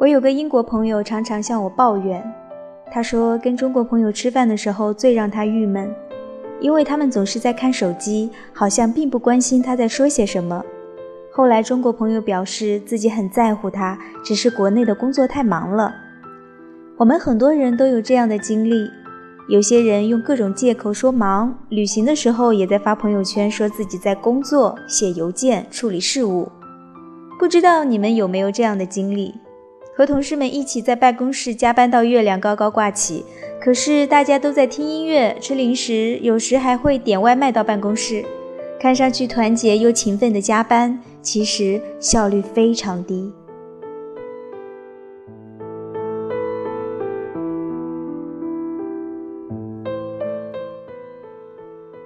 我有个英国朋友常常向我抱怨，他说跟中国朋友吃饭的时候最让他郁闷，因为他们总是在看手机，好像并不关心他在说些什么。后来中国朋友表示自己很在乎他，只是国内的工作太忙了。我们很多人都有这样的经历，有些人用各种借口说忙，旅行的时候也在发朋友圈说自己在工作、写邮件、处理事务。不知道你们有没有这样的经历？和同事们一起在办公室加班到月亮高高挂起，可是大家都在听音乐、吃零食，有时还会点外卖到办公室。看上去团结又勤奋的加班，其实效率非常低。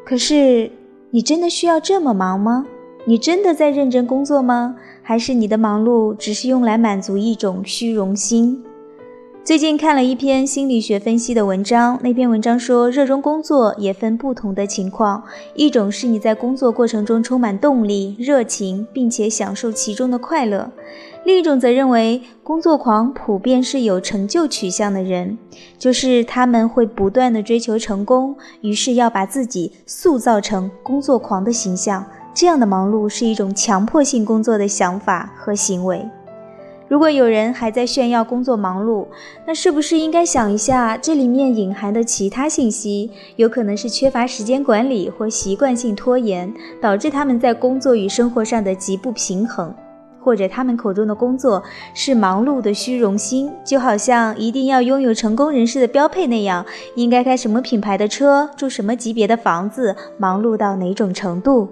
可是，你真的需要这么忙吗？你真的在认真工作吗？还是你的忙碌只是用来满足一种虚荣心？最近看了一篇心理学分析的文章，那篇文章说，热衷工作也分不同的情况，一种是你在工作过程中充满动力、热情，并且享受其中的快乐；另一种则认为，工作狂普遍是有成就取向的人，就是他们会不断的追求成功，于是要把自己塑造成工作狂的形象。这样的忙碌是一种强迫性工作的想法和行为。如果有人还在炫耀工作忙碌，那是不是应该想一下这里面隐含的其他信息？有可能是缺乏时间管理或习惯性拖延，导致他们在工作与生活上的极不平衡；或者他们口中的工作是忙碌的虚荣心，就好像一定要拥有成功人士的标配那样，应该开什么品牌的车，住什么级别的房子，忙碌到哪种程度？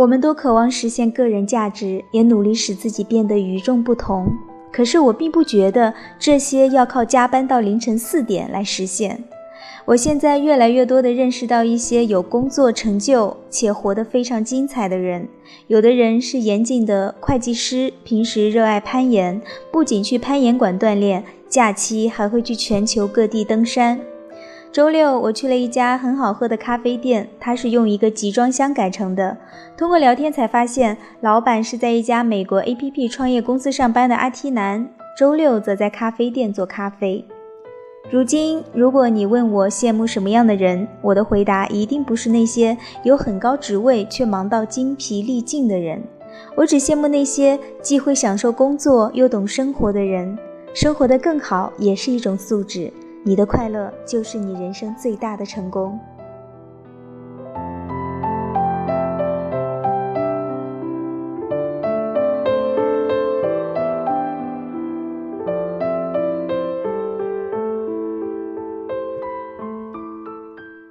我们都渴望实现个人价值，也努力使自己变得与众不同。可是我并不觉得这些要靠加班到凌晨四点来实现。我现在越来越多地认识到一些有工作成就且活得非常精彩的人。有的人是严谨的会计师，平时热爱攀岩，不仅去攀岩馆锻炼，假期还会去全球各地登山。周六，我去了一家很好喝的咖啡店，它是用一个集装箱改成的。通过聊天才发现，老板是在一家美国 APP 创业公司上班的 IT 男，周六则在咖啡店做咖啡。如今，如果你问我羡慕什么样的人，我的回答一定不是那些有很高职位却忙到精疲力尽的人。我只羡慕那些既会享受工作又懂生活的人。生活的更好也是一种素质。你的快乐就是你人生最大的成功。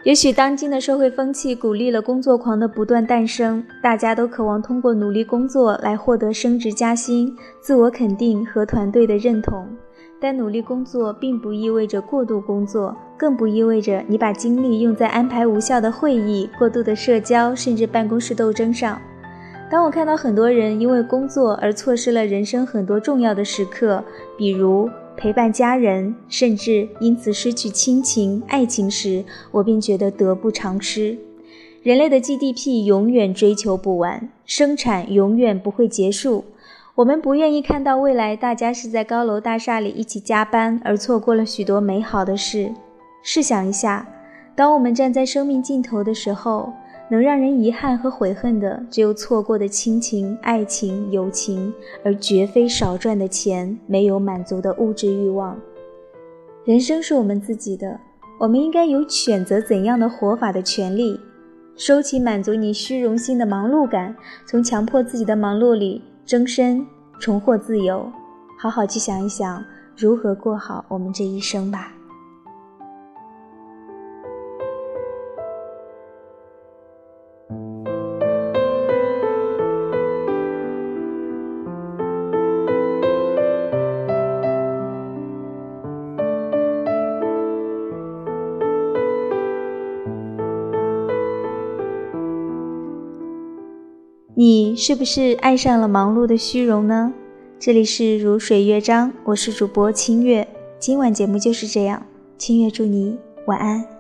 也许当今的社会风气鼓励了工作狂的不断诞生，大家都渴望通过努力工作来获得升职加薪、自我肯定和团队的认同。但努力工作并不意味着过度工作，更不意味着你把精力用在安排无效的会议、过度的社交，甚至办公室斗争上。当我看到很多人因为工作而错失了人生很多重要的时刻，比如陪伴家人，甚至因此失去亲情、爱情时，我便觉得得不偿失。人类的 GDP 永远追求不完，生产永远不会结束。我们不愿意看到未来，大家是在高楼大厦里一起加班，而错过了许多美好的事。试想一下，当我们站在生命尽头的时候，能让人遗憾和悔恨的，只有错过的亲情、爱情、友情，而绝非少赚的钱、没有满足的物质欲望。人生是我们自己的，我们应该有选择怎样的活法的权利。收起满足你虚荣心的忙碌感，从强迫自己的忙碌里。终身重获自由，好好去想一想如何过好我们这一生吧。你是不是爱上了忙碌的虚荣呢？这里是如水乐章，我是主播清月。今晚节目就是这样，清月祝你晚安。